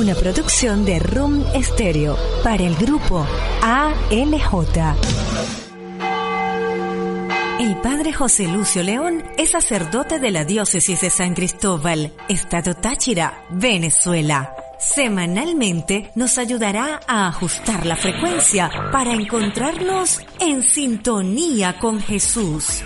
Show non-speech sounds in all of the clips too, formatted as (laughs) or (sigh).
una producción de Room Stereo para el grupo ALJ. El padre José Lucio León es sacerdote de la diócesis de San Cristóbal, Estado Táchira, Venezuela. Semanalmente nos ayudará a ajustar la frecuencia para encontrarnos en sintonía con Jesús.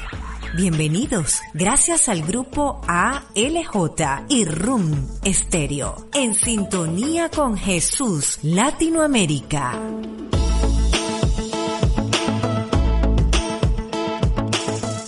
Bienvenidos, gracias al grupo ALJ y RUM Estéreo, en sintonía con Jesús Latinoamérica.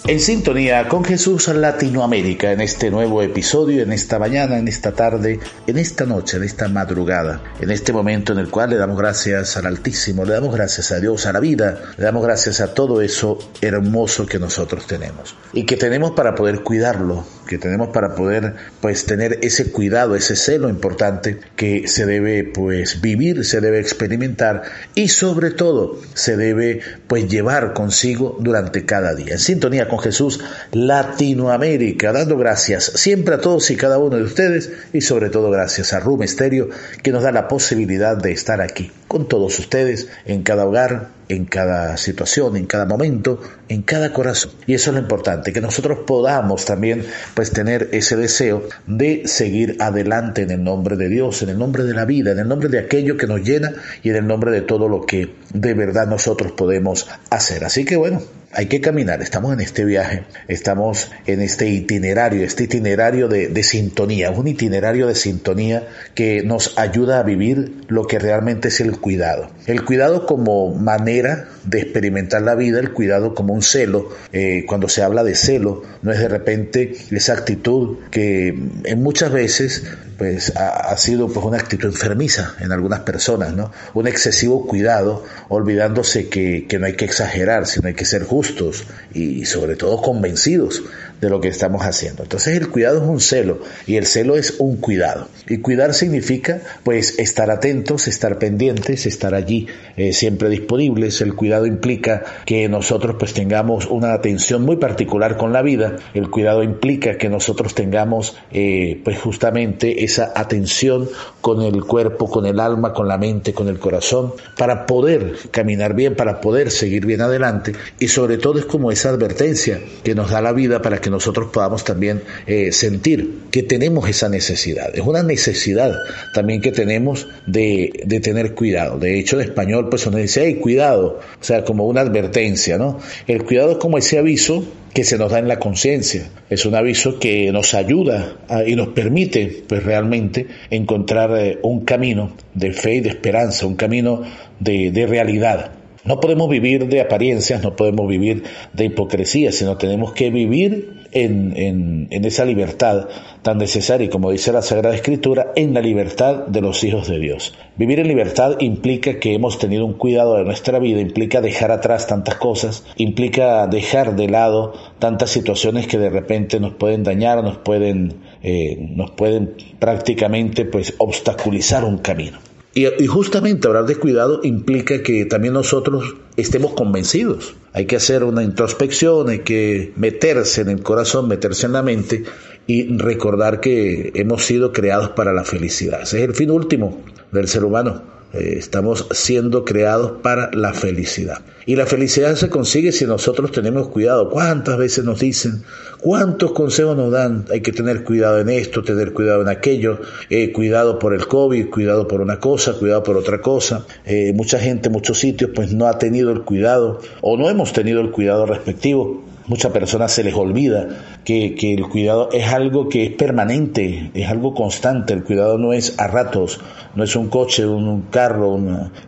En sintonía con Jesús Latinoamérica en este nuevo episodio, en esta mañana, en esta tarde, en esta noche, en esta madrugada, en este momento en el cual le damos gracias al Altísimo, le damos gracias a Dios, a la vida, le damos gracias a todo eso hermoso que nosotros tenemos y que tenemos para poder cuidarlo, que tenemos para poder pues tener ese cuidado, ese celo importante que se debe pues vivir, se debe experimentar y sobre todo se debe pues llevar consigo durante cada día. En sintonía con Jesús Latinoamérica, dando gracias siempre a todos y cada uno de ustedes y sobre todo gracias a Rum Estéreo que nos da la posibilidad de estar aquí con todos ustedes en cada hogar, en cada situación, en cada momento, en cada corazón. Y eso es lo importante, que nosotros podamos también pues tener ese deseo de seguir adelante en el nombre de Dios, en el nombre de la vida, en el nombre de aquello que nos llena y en el nombre de todo lo que de verdad nosotros podemos hacer. Así que bueno, hay que caminar, estamos en este viaje, estamos en este itinerario, este itinerario de, de, sintonía, un itinerario de sintonía que nos ayuda a vivir lo que realmente es el cuidado. El cuidado como manera de experimentar la vida, el cuidado como un celo. Eh, cuando se habla de celo, no es de repente esa actitud que en muchas veces pues ha, sido pues una actitud enfermiza en algunas personas, ¿no? Un excesivo cuidado, olvidándose que, que no hay que exagerar, sino hay que ser justos y sobre todo convencidos de lo que estamos haciendo. Entonces el cuidado es un celo y el celo es un cuidado. Y cuidar significa pues estar atentos, estar pendientes, estar allí eh, siempre disponibles. El cuidado implica que nosotros pues tengamos una atención muy particular con la vida. El cuidado implica que nosotros tengamos eh, pues justamente esa atención con el cuerpo, con el alma, con la mente, con el corazón, para poder caminar bien, para poder seguir bien adelante. Y sobre todo es como esa advertencia que nos da la vida para que que nosotros podamos también eh, sentir que tenemos esa necesidad. Es una necesidad también que tenemos de, de tener cuidado. De hecho, en español, pues uno dice, hey, cuidado, o sea, como una advertencia, ¿no? El cuidado es como ese aviso que se nos da en la conciencia. Es un aviso que nos ayuda y nos permite, pues realmente, encontrar eh, un camino de fe y de esperanza, un camino de, de realidad. No podemos vivir de apariencias, no podemos vivir de hipocresía, sino tenemos que vivir en, esa libertad tan necesaria, como dice la Sagrada Escritura, en la libertad de los hijos de Dios. Vivir en libertad implica que hemos tenido un cuidado de nuestra vida, implica dejar atrás tantas cosas, implica dejar de lado tantas situaciones que de repente nos pueden dañar, nos pueden, eh, nos pueden prácticamente pues obstaculizar un camino. Y, justamente hablar de cuidado implica que también nosotros estemos convencidos. Hay que hacer una introspección, hay que meterse en el corazón, meterse en la mente y recordar que hemos sido creados para la felicidad. Ese es el fin último del ser humano eh, estamos siendo creados para la felicidad. Y la felicidad se consigue si nosotros tenemos cuidado. ¿Cuántas veces nos dicen? ¿Cuántos consejos nos dan? Hay que tener cuidado en esto, tener cuidado en aquello, eh, cuidado por el COVID, cuidado por una cosa, cuidado por otra cosa. Eh, mucha gente, muchos sitios, pues no ha tenido el cuidado o no hemos tenido el cuidado respectivo Muchas personas se les olvida que, el cuidado es algo que es permanente, es algo constante. El cuidado no es a ratos, no es un coche, un, carro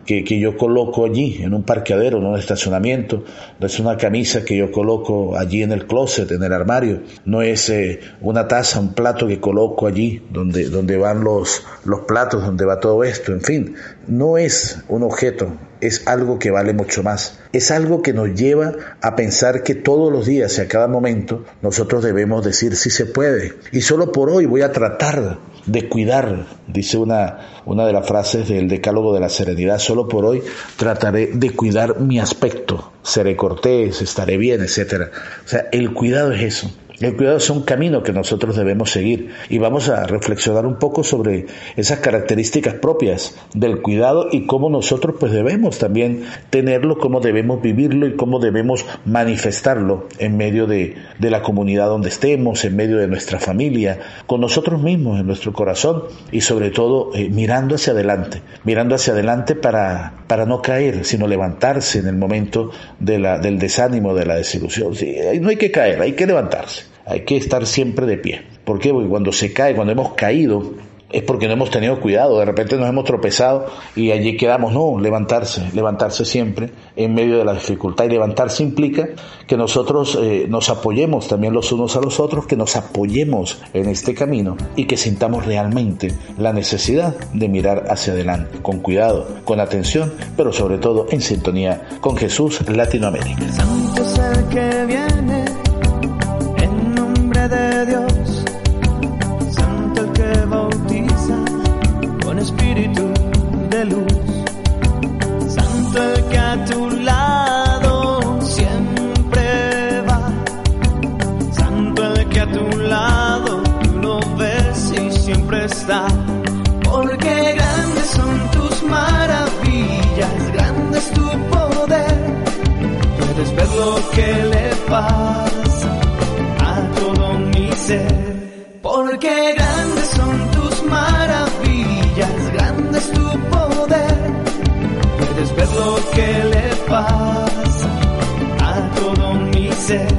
que, que, yo coloco allí, en un parqueadero, en un estacionamiento. No es una camisa que yo coloco allí en el closet, en el armario. No es eh, una taza, un plato que coloco allí, donde, donde van los, los platos, donde va todo esto. En fin, no es un objeto, es algo que vale mucho más. Es algo que nos lleva a pensar que todos los días y a cada momento nosotros debemos decir si se puede. Y solo por hoy voy a tratar de cuidar, dice una, una de las frases del Decálogo de la Serenidad, solo por hoy trataré de cuidar mi aspecto, seré cortés, estaré bien, etc. O sea, el cuidado es eso El cuidado es un camino que nosotros debemos seguir y vamos a reflexionar un poco sobre esas características propias del cuidado y cómo nosotros pues debemos también tenerlo, cómo debemos vivirlo y cómo debemos manifestarlo en medio de, de la comunidad donde estemos, en medio de nuestra familia, con nosotros mismos, en nuestro corazón y sobre todo eh, mirando hacia adelante, mirando hacia adelante para, para no caer, sino levantarse en el momento de la, del desánimo, de la desilusión. Sí, no hay que caer, hay que levantarse, hay que estar siempre de pie. ¿Por qué? Porque cuando se cae, cuando hemos caído, es porque no hemos tenido cuidado, de repente nos hemos tropezado y allí quedamos, no, levantarse, levantarse siempre en medio de la dificultad y levantarse implica que nosotros eh, nos apoyemos también los unos a los otros, que nos apoyemos en este camino y que sintamos realmente la necesidad de mirar hacia adelante, con cuidado, con atención, pero sobre todo en sintonía con Jesús Latinoamérica. Luz. Santo el que a tu lado siempre va. Santo el que a tu lado tú lo ves y siempre está. Porque grandes son tus maravillas, grande es tu poder. Puedes ver lo que le pasa a todo mi ser. Mi ser. En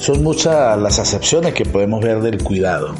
Son muchas las acepciones que podemos ver del cuidado.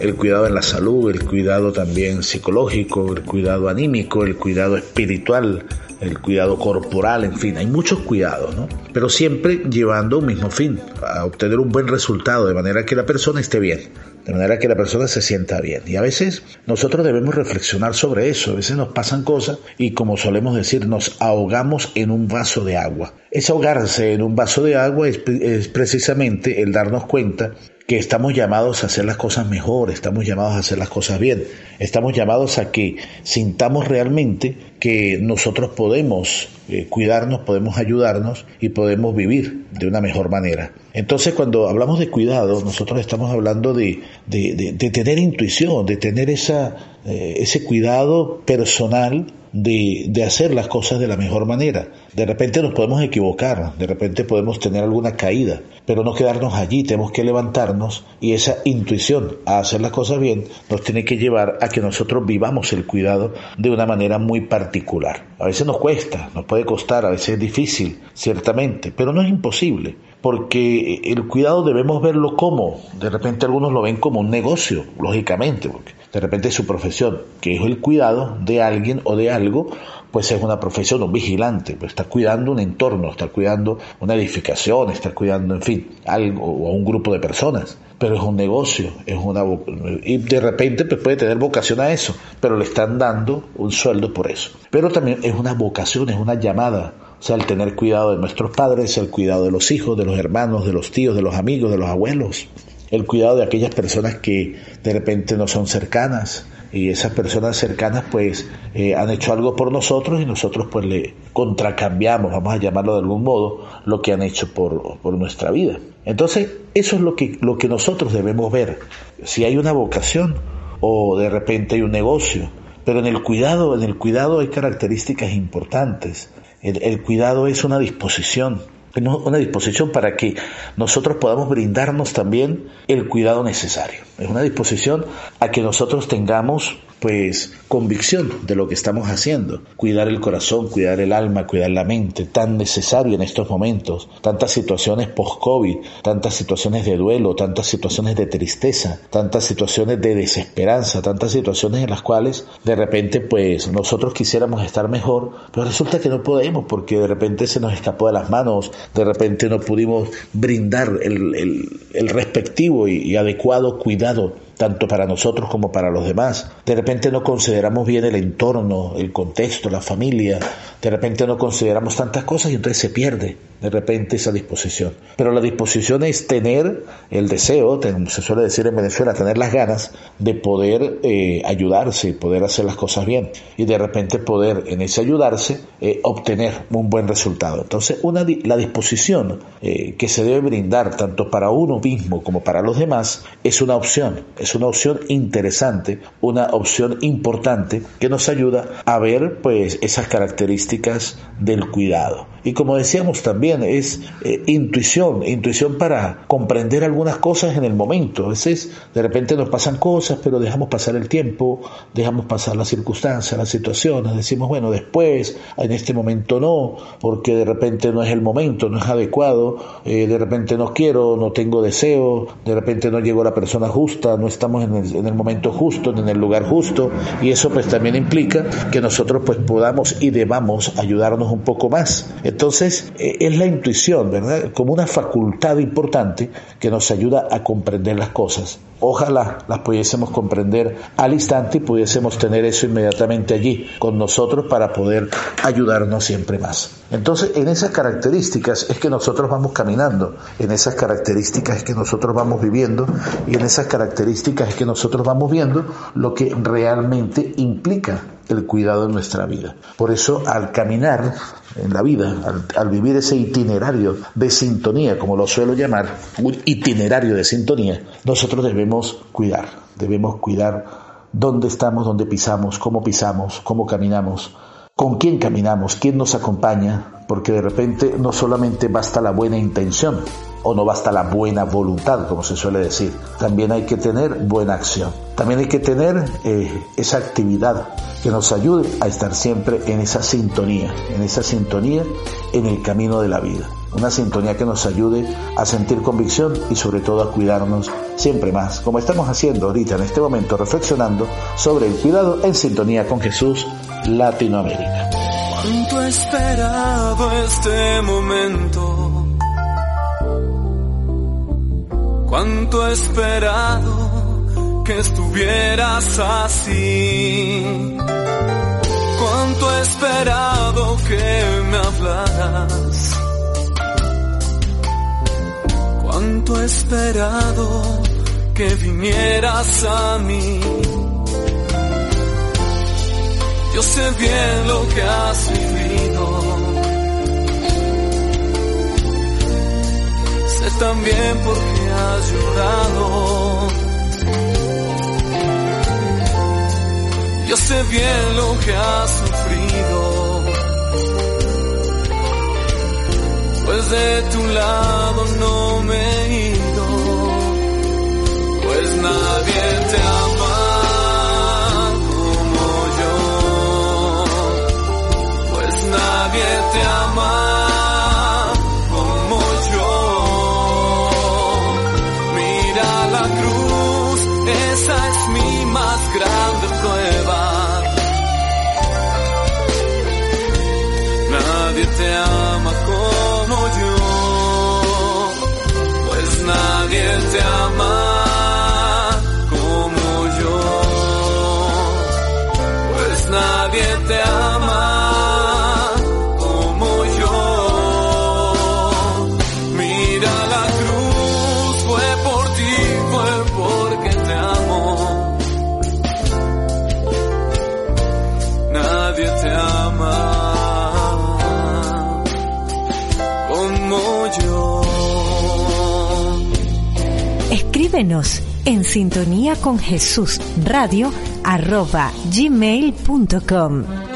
El cuidado en la salud, el cuidado también psicológico, el cuidado anímico, el cuidado espiritual, el cuidado corporal, en fin, hay muchos cuidados, ¿no? Pero siempre llevando un mismo fin, a obtener un buen resultado, de manera que la persona esté bien de manera que la persona se sienta bien. Y a veces nosotros debemos reflexionar sobre eso, a veces nos pasan cosas y como solemos decir, nos ahogamos en un vaso de agua. Ese ahogarse en un vaso de agua es, es precisamente el darnos cuenta que estamos llamados a hacer las cosas mejor, estamos llamados a hacer las cosas bien, estamos llamados a que sintamos realmente que nosotros podemos eh, cuidarnos, podemos ayudarnos y podemos vivir de una mejor manera. Entonces cuando hablamos de cuidado, nosotros estamos hablando de, de, tener intuición, de tener esa, eh, ese cuidado personal de, hacer las cosas de la mejor manera. De repente nos podemos equivocar, de repente podemos tener alguna caída, pero no quedarnos allí, tenemos que levantarnos y esa intuición a hacer las cosas bien nos tiene que llevar a que nosotros vivamos el cuidado de una manera muy particular. A veces nos cuesta, nos puede costar, a veces es difícil, ciertamente, pero no es imposible porque el cuidado debemos verlo como, de repente algunos lo ven como un negocio, lógicamente, porque de repente su profesión, que es el cuidado de alguien o de algo, pues es una profesión, un vigilante, pues está cuidando un entorno, está cuidando una edificación, está cuidando, en fin, algo o un grupo de personas. Pero es un negocio, es una y de repente pues puede tener vocación a eso, pero le están dando un sueldo por eso. Pero también es una vocación, es una llamada, o sea, el tener cuidado de nuestros padres, el cuidado de los hijos, de los hermanos, de los tíos, de los amigos, de los abuelos. El cuidado de aquellas personas que de repente no son cercanas y esas personas cercanas pues eh, han hecho algo por nosotros y nosotros pues le contracambiamos, vamos a llamarlo de algún modo, lo que han hecho por, por nuestra vida. Entonces eso es lo que, lo que nosotros debemos ver, si hay una vocación o de repente hay un negocio, pero en el cuidado, en el cuidado hay características importantes. el cuidado es una disposición, una disposición para que nosotros podamos brindarnos también el cuidado necesario. Es una disposición a que nosotros tengamos pues convicción de lo que estamos haciendo. Cuidar el corazón, cuidar el alma, cuidar la mente, tan necesario en estos momentos. Tantas situaciones post-COVID, tantas situaciones de duelo, tantas situaciones de tristeza, tantas situaciones de desesperanza, tantas situaciones en las cuales de repente pues nosotros quisiéramos estar mejor, pero resulta que no podemos porque de repente se nos escapó de las manos de repente no pudimos brindar el, el, respectivo y adecuado cuidado tanto para nosotros como para los demás. De repente no consideramos bien el entorno, el contexto, la familia, de repente no consideramos tantas cosas y entonces se pierde de repente esa disposición. Pero la disposición es tener el deseo, se suele decir en Venezuela, tener las ganas de poder eh, ayudarse, poder hacer las cosas bien y de repente poder en ese ayudarse eh, obtener un buen resultado. Entonces una, la disposición eh, que se debe brindar tanto para uno mismo como para los demás es una opción, es una opción interesante, una opción importante que nos ayuda a ver pues esas características del cuidado. Y como decíamos también, es eh, intuición, intuición para comprender algunas cosas en el momento. A veces de repente nos pasan cosas, pero dejamos pasar el tiempo, dejamos pasar las circunstancias, las situaciones, decimos, bueno, después, en este momento no, porque de repente no es el momento, no es adecuado, eh, de repente no quiero, no tengo deseo, de repente no llegó la persona justa, no estamos en el, en el momento justo, en el lugar justo, y eso pues también implica que nosotros pues podamos y debamos ayudarnos un poco más. Entonces, eh, es la intuición, ¿verdad? Como una facultad importante que nos ayuda a comprender las cosas. Ojalá las pudiésemos comprender al instante y pudiésemos tener eso inmediatamente allí con nosotros para poder ayudarnos siempre más. Entonces, en esas características es que nosotros vamos caminando, en esas características es que nosotros vamos viviendo y en esas características es que nosotros vamos viendo lo que realmente implica el cuidado en nuestra vida. Por eso, al caminar en la vida, al, vivir ese itinerario de sintonía, como lo suelo llamar, un itinerario de sintonía, nosotros debemos cuidar, debemos cuidar dónde estamos, dónde pisamos, cómo pisamos, cómo caminamos, con quién caminamos, quién nos acompaña, porque de repente no solamente basta la buena intención o no basta la buena voluntad, como se suele decir, también hay que tener buena acción, también hay que tener eh, esa actividad que nos ayude a estar siempre en esa sintonía, en esa sintonía en el camino de la vida. Una sintonía que nos ayude a sentir convicción y sobre todo a cuidarnos siempre más, como estamos haciendo ahorita en este momento, reflexionando sobre el cuidado en sintonía con Jesús Latinoamérica. Cuánto esperado este momento. Cuánto esperado que estuvieras así. Cuánto esperado que me hablaras. Cuánto esperado que vinieras a mí. Yo sé bien lo que has vivido. Sé también por qué has llorado. Yo sé bien lo que has sufrido. Pues de tu lado no me he ido. Pues nadie te ama. Nadie te en sintonía con Jesús radio arroba gmail.com.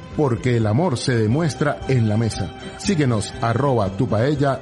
Porque el amor se demuestra en la mesa. Síguenos arroba tu paella.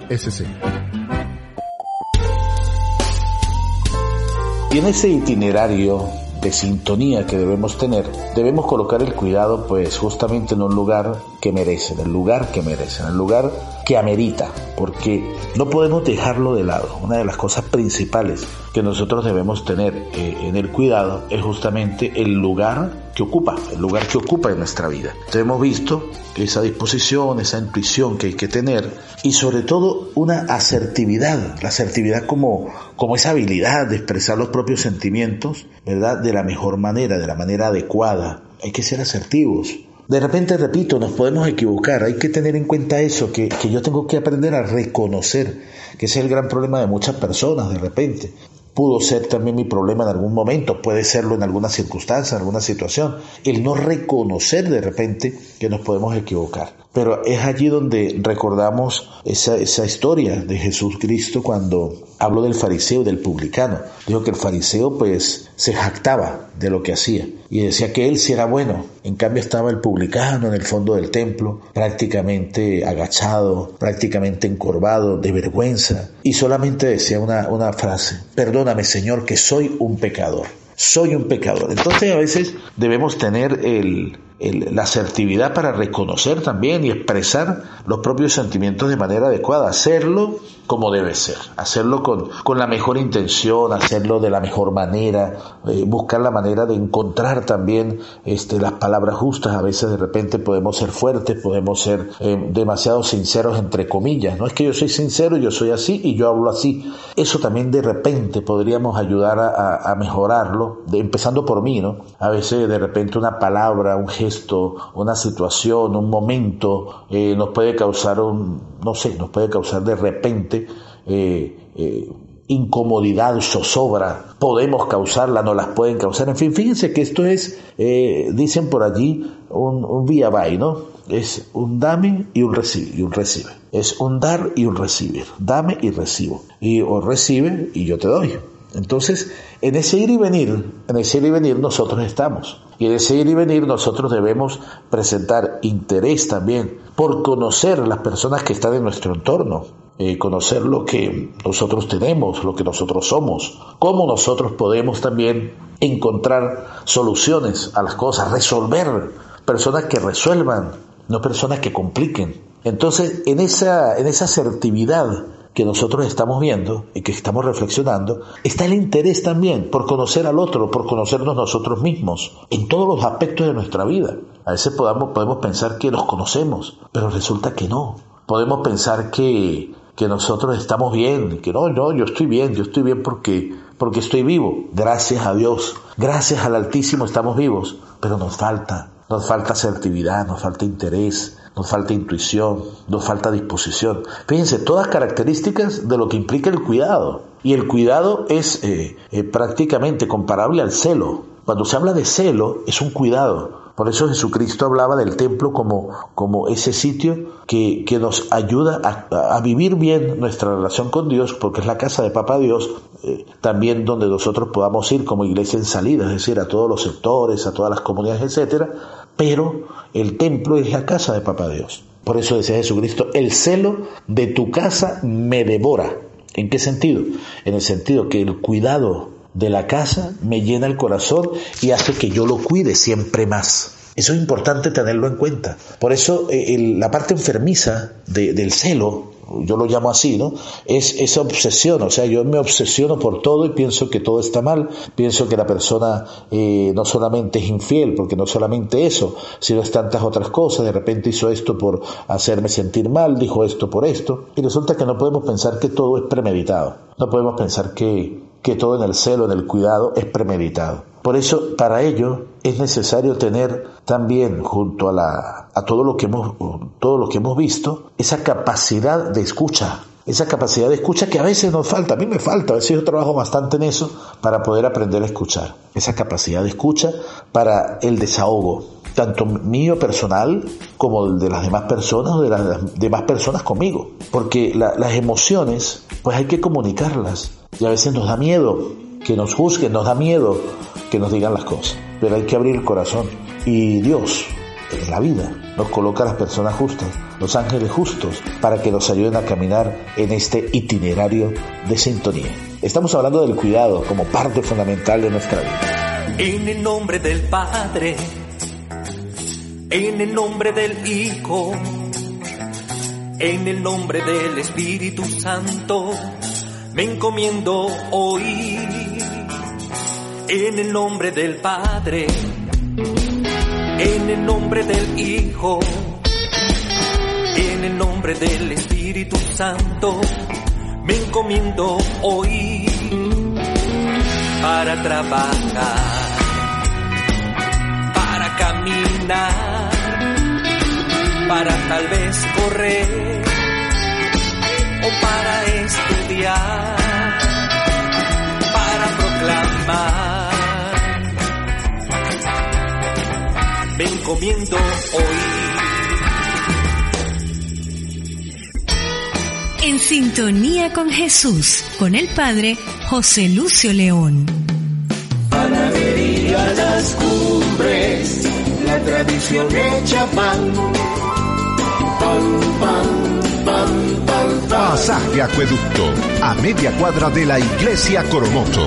Y en ese itinerario de sintonía que debemos tener, debemos colocar el cuidado pues justamente en un lugar que merece, en el lugar que merece, en el lugar que amerita, porque no podemos dejarlo de lado. Una de las cosas principales que nosotros debemos tener eh, en el cuidado es justamente el lugar que ocupa, el lugar que ocupa en nuestra vida. Hemos visto esa disposición, esa intuición que hay que tener y sobre todo una asertividad, la asertividad como, como esa habilidad de expresar los propios sentimientos, ¿verdad? De la mejor manera, de la manera adecuada. Hay que ser asertivos. De repente, repito, nos podemos equivocar. Hay que tener en cuenta eso, que, que yo tengo que aprender a reconocer, que ese es el gran problema de muchas personas de repente pudo ser también mi problema en algún momento, puede serlo en alguna circunstancia, en alguna situación, el no reconocer de repente que nos podemos equivocar. Pero es allí donde recordamos esa, esa historia de Jesús Cristo cuando habló del fariseo y del publicano. Dijo que el fariseo pues se jactaba de lo que hacía y decía que él sí era bueno. En cambio estaba el publicano en el fondo del templo, prácticamente agachado, prácticamente encorvado, de vergüenza, y solamente decía una, una frase, perdóname Señor que soy un pecador. Soy un pecador. Entonces a veces debemos tener el, la asertividad para reconocer también y expresar los propios sentimientos de manera adecuada, hacerlo como debe ser, hacerlo con, con la mejor intención, hacerlo de la mejor manera, eh, buscar la manera de encontrar también este, las palabras justas, a veces de repente podemos ser fuertes, podemos ser eh, demasiado sinceros entre comillas, no es que yo soy sincero, yo soy así y yo hablo así, eso también de repente podríamos ayudar a, a mejorarlo, empezando por mí, ¿no? A veces de repente una palabra, un gesto, una situación, un momento, eh, nos puede causar un, no sé, nos puede causar de repente eh, eh, incomodidad, zozobra, podemos causarla, no las pueden causar, en fin, fíjense que esto es, dicen por allí, un, un vía by, ¿no? Es un dame y un recibe, y un recibe. Es un dar y un recibir. Dame y recibo. Y o recibe y yo te doy. Entonces, en ese ir y venir, en ese ir y venir nosotros estamos. Y en ese ir y venir nosotros debemos presentar interés también por conocer las personas que están en nuestro entorno, eh, conocer lo que nosotros tenemos, lo que nosotros somos, cómo nosotros podemos también encontrar soluciones a las cosas, resolver, personas que resuelvan, no personas que compliquen. Entonces, en esa, en esa asertividad que nosotros estamos viendo y que estamos reflexionando, está el interés también por conocer al otro, por conocernos nosotros mismos, en todos los aspectos de nuestra vida. A veces podamos, podemos pensar que nos conocemos, pero resulta que no. Podemos pensar que, que nosotros estamos bien, que no, no, yo estoy bien, yo estoy bien porque, porque estoy vivo. Gracias a Dios, gracias al Altísimo estamos vivos, pero nos falta, nos falta asertividad, nos falta interés, nos falta intuición, nos falta disposición. Fíjense, todas características de lo que implica el cuidado. Y el cuidado es eh, eh, prácticamente comparable al celo. Cuando se habla de celo, es un cuidado. Por eso Jesucristo hablaba del templo como, como ese sitio que, que nos ayuda a, vivir bien nuestra relación con Dios, porque es la casa de Papá Dios, eh, también donde nosotros podamos ir como iglesia en salida, es decir, a todos los sectores, a todas las comunidades, etcétera, pero el templo es la casa de Papá Dios. Por eso decía Jesucristo, el celo de tu casa me devora. ¿En qué sentido? En el sentido que el cuidado de la casa me llena el corazón y hace que yo lo cuide siempre más. Eso es importante tenerlo en cuenta. Por eso eh, la parte enfermiza del celo yo lo llamo así, ¿no? Es esa obsesión, o sea, yo me obsesiono por todo y pienso que todo está mal, pienso que la persona eh, no solamente es infiel, porque no solamente eso, sino es tantas otras cosas, de repente hizo esto por hacerme sentir mal, dijo esto por esto, y resulta que no podemos pensar que todo es premeditado, no podemos pensar que, que todo en el celo, en el cuidado, es premeditado. Por eso, para ello, es necesario tener también, junto a, la, a todo, lo que hemos, todo lo que hemos visto, esa capacidad de escucha, esa capacidad de escucha que a veces nos falta, a mí me falta, a veces yo trabajo bastante en eso para poder aprender a escuchar, esa capacidad de escucha para el desahogo, tanto mío personal como de las demás personas o de las demás personas conmigo, porque las emociones pues hay que comunicarlas y a veces nos da miedo que nos juzguen, nos da miedo que nos digan las cosas, pero hay que abrir el corazón. Y Dios, en la vida. Nos coloca a las personas justas, los ángeles justos, para que nos ayuden a caminar en este itinerario de sintonía. Estamos hablando del cuidado como parte fundamental de nuestra vida. En el nombre del Padre, en el nombre del Hijo, en el nombre del Espíritu Santo, me encomiendo hoy. En el nombre del Padre, en el nombre del Hijo, en el nombre del Espíritu Santo, me encomiendo hoy para trabajar, para caminar, para tal vez correr o para estudiar, para proclamar. Me encomiendo hoy. En sintonía con Jesús, con el Padre José Lucio León. Panadería Las Cumbres, la tradición hecha pan. Pasaje Acueducto, a media cuadra de la Iglesia Coromoto.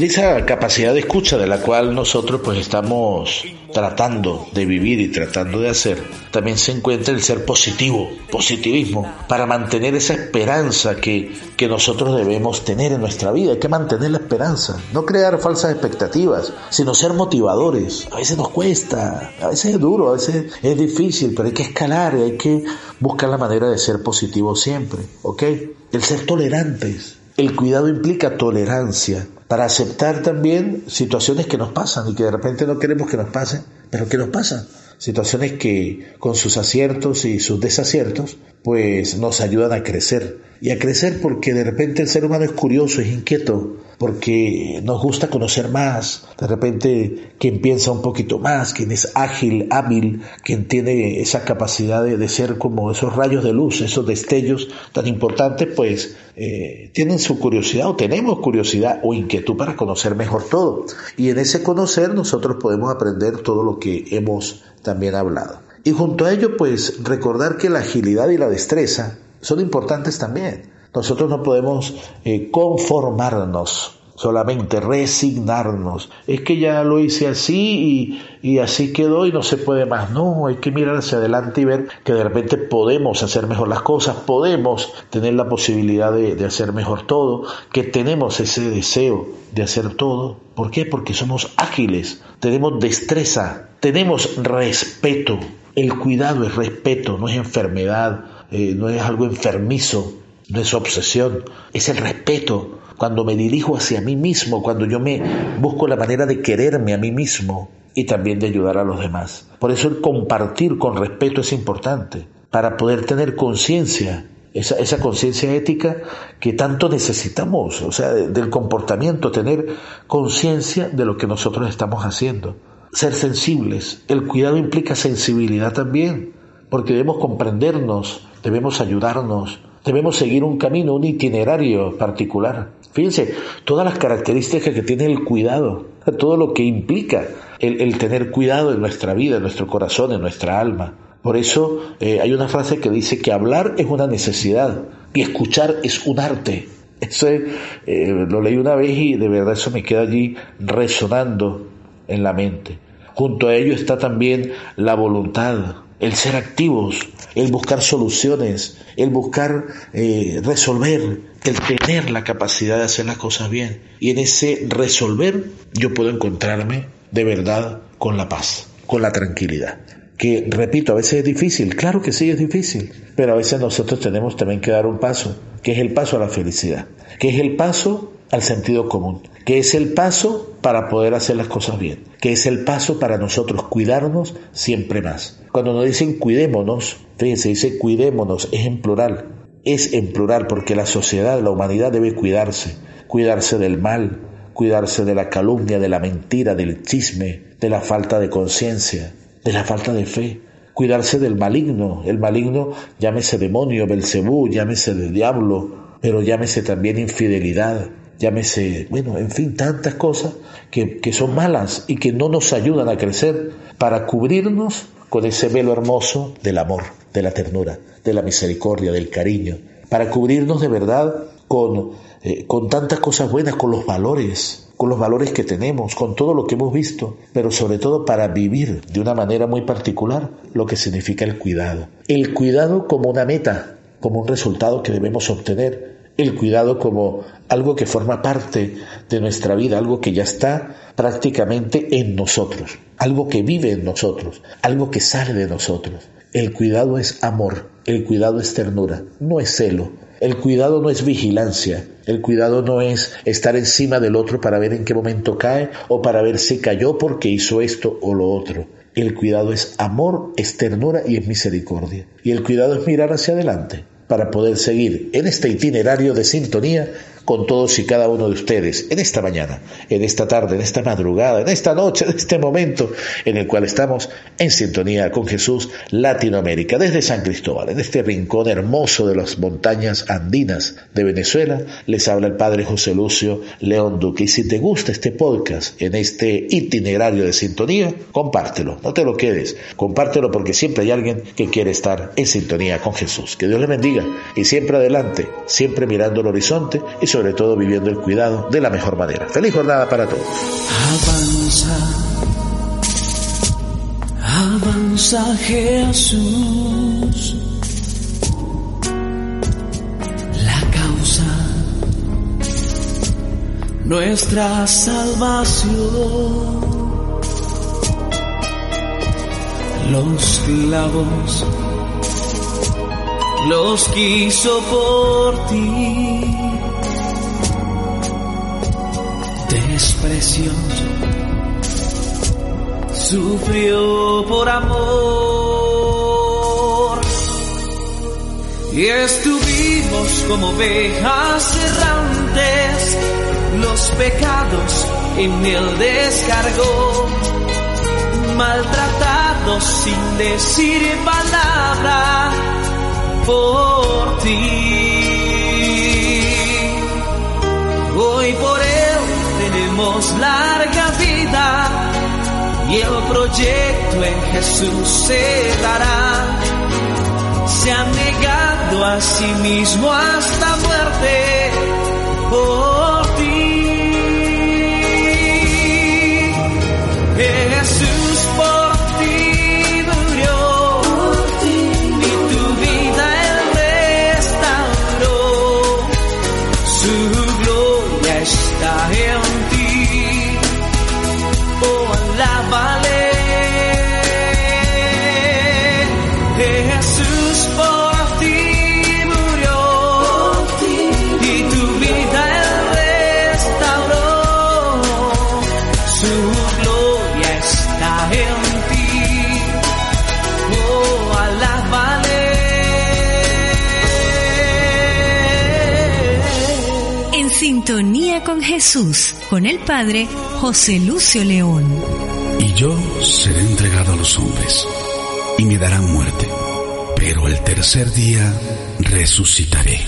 Esa capacidad de escucha de la cual nosotros pues estamos tratando de vivir y tratando de hacer, también se encuentra el ser positivo, positivismo, para mantener esa esperanza que, que nosotros debemos tener en nuestra vida. Hay que mantener la esperanza, no crear falsas expectativas, sino ser motivadores. A veces nos cuesta, a veces es duro, a veces es difícil, pero hay que escalar hay que buscar la manera de ser positivo siempre, ¿ok? El ser tolerantes. El cuidado implica tolerancia para aceptar también situaciones que nos pasan y que de repente no queremos que nos pasen, pero que nos pasan. Situaciones que con sus aciertos y sus desaciertos, pues nos ayudan a crecer. Y a crecer porque de repente el ser humano es curioso, es inquieto, porque nos gusta conocer más. De repente quien piensa un poquito más, quien es ágil, hábil, quien tiene esa capacidad de, de ser como esos rayos de luz, esos destellos tan importantes, pues eh, tienen su curiosidad o tenemos curiosidad o inquietud para conocer mejor todo. Y en ese conocer nosotros podemos aprender todo lo que hemos también hablado. Y junto a ello, pues recordar que la agilidad y la destreza son importantes también. Nosotros no podemos eh, conformarnos, solamente resignarnos. Es que ya lo hice así y, y, así quedó y no se puede más. No, hay que mirar hacia adelante y ver que de repente podemos hacer mejor las cosas, podemos tener la posibilidad de, de hacer mejor todo, que tenemos ese deseo de hacer todo. ¿Por qué? Porque somos ágiles, tenemos destreza, tenemos respeto. El cuidado es respeto, no es enfermedad, eh, no es algo enfermizo, no es obsesión, es el respeto. Cuando me dirijo hacia mí mismo, cuando yo me busco la manera de quererme a mí mismo y también de ayudar a los demás. Por eso el compartir con respeto es importante, para poder tener conciencia, esa, esa conciencia ética que tanto necesitamos, o sea, del comportamiento, tener conciencia de lo que nosotros estamos haciendo. Ser sensibles. El cuidado implica sensibilidad también, porque debemos comprendernos, debemos ayudarnos, debemos seguir un camino, un itinerario particular. Fíjense, todas las características que tiene el cuidado, todo lo que implica el, tener cuidado en nuestra vida, en nuestro corazón, en nuestra alma. Por eso eh, hay una frase que dice que hablar es una necesidad y escuchar es un arte. (laughs) Eso es, eh, lo leí una vez y de verdad eso me queda allí resonando en la mente. Junto a ello está también la voluntad, el ser activos, el buscar soluciones, el buscar eh, resolver, el tener la capacidad de hacer las cosas bien. Y en ese resolver yo puedo encontrarme de verdad con la paz, con la tranquilidad. Que, repito, a veces es difícil, claro que sí es difícil, pero a veces nosotros tenemos también que dar un paso, que es el paso a la felicidad, que es el paso al sentido común, que es el paso para poder hacer las cosas bien, que es el paso para nosotros cuidarnos siempre más. Cuando nos dicen cuidémonos, fíjense, dice cuidémonos, es en plural, es en plural porque la sociedad, la humanidad debe cuidarse, cuidarse del mal, cuidarse de la calumnia, de la mentira, del chisme, de la falta de conciencia, de la falta de fe, cuidarse del maligno, el maligno llámese demonio, Belcebú, llámese del diablo, pero llámese también infidelidad, llámese, bueno, en fin, tantas cosas que, que son malas y que no nos ayudan a crecer para cubrirnos con ese velo hermoso del amor, de la ternura, de la misericordia, del cariño, para cubrirnos de verdad con, eh, con tantas cosas buenas, con los valores, con los valores que tenemos, con todo lo que hemos visto, pero sobre todo para vivir de una manera muy particular lo que significa el cuidado. El cuidado como una meta, como un resultado que debemos obtener, el cuidado como algo que forma parte de nuestra vida, algo que ya está prácticamente en nosotros, algo que vive en nosotros, algo que sale de nosotros. El cuidado es amor, el cuidado es ternura, no es celo. El cuidado no es vigilancia, el cuidado no es estar encima del otro para ver en qué momento cae o para ver si cayó porque hizo esto o lo otro. El cuidado es amor, es ternura y es misericordia. Y el cuidado es mirar hacia adelante para poder seguir en este itinerario de sintonía con todos y cada uno de ustedes en esta mañana, en esta tarde, en esta madrugada, en esta noche, en este momento en el cual estamos en sintonía con Jesús Latinoamérica, desde San Cristóbal, en este rincón hermoso de las montañas andinas de Venezuela, les habla el Padre José Lucio León Duque. Y si te gusta este podcast, en este itinerario de sintonía, compártelo, no te lo quedes, compártelo porque siempre hay alguien que quiere estar en sintonía con Jesús. Que Dios le bendiga y siempre adelante, siempre mirando el horizonte y sobre todo viviendo el cuidado de la mejor manera. Feliz jornada para todos. Avanza, avanza Jesús. La causa, nuestra salvación. Los clavos los quiso por ti. Desprecios sufrió por amor. Y estuvimos como ovejas errantes, los pecados en él descargó, maltratados sin decir palabra por ti. Hoy por larga vida y el proyecto en Jesús se dará. Se ha negado a sí mismo hasta muerte por sintonía con Jesús, con el Padre José Lucio León. Y yo seré entregado a los hombres, y me darán muerte, pero el tercer día resucitaré.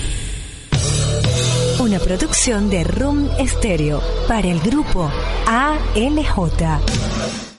Una producción de Room Stereo para el grupo ALJ.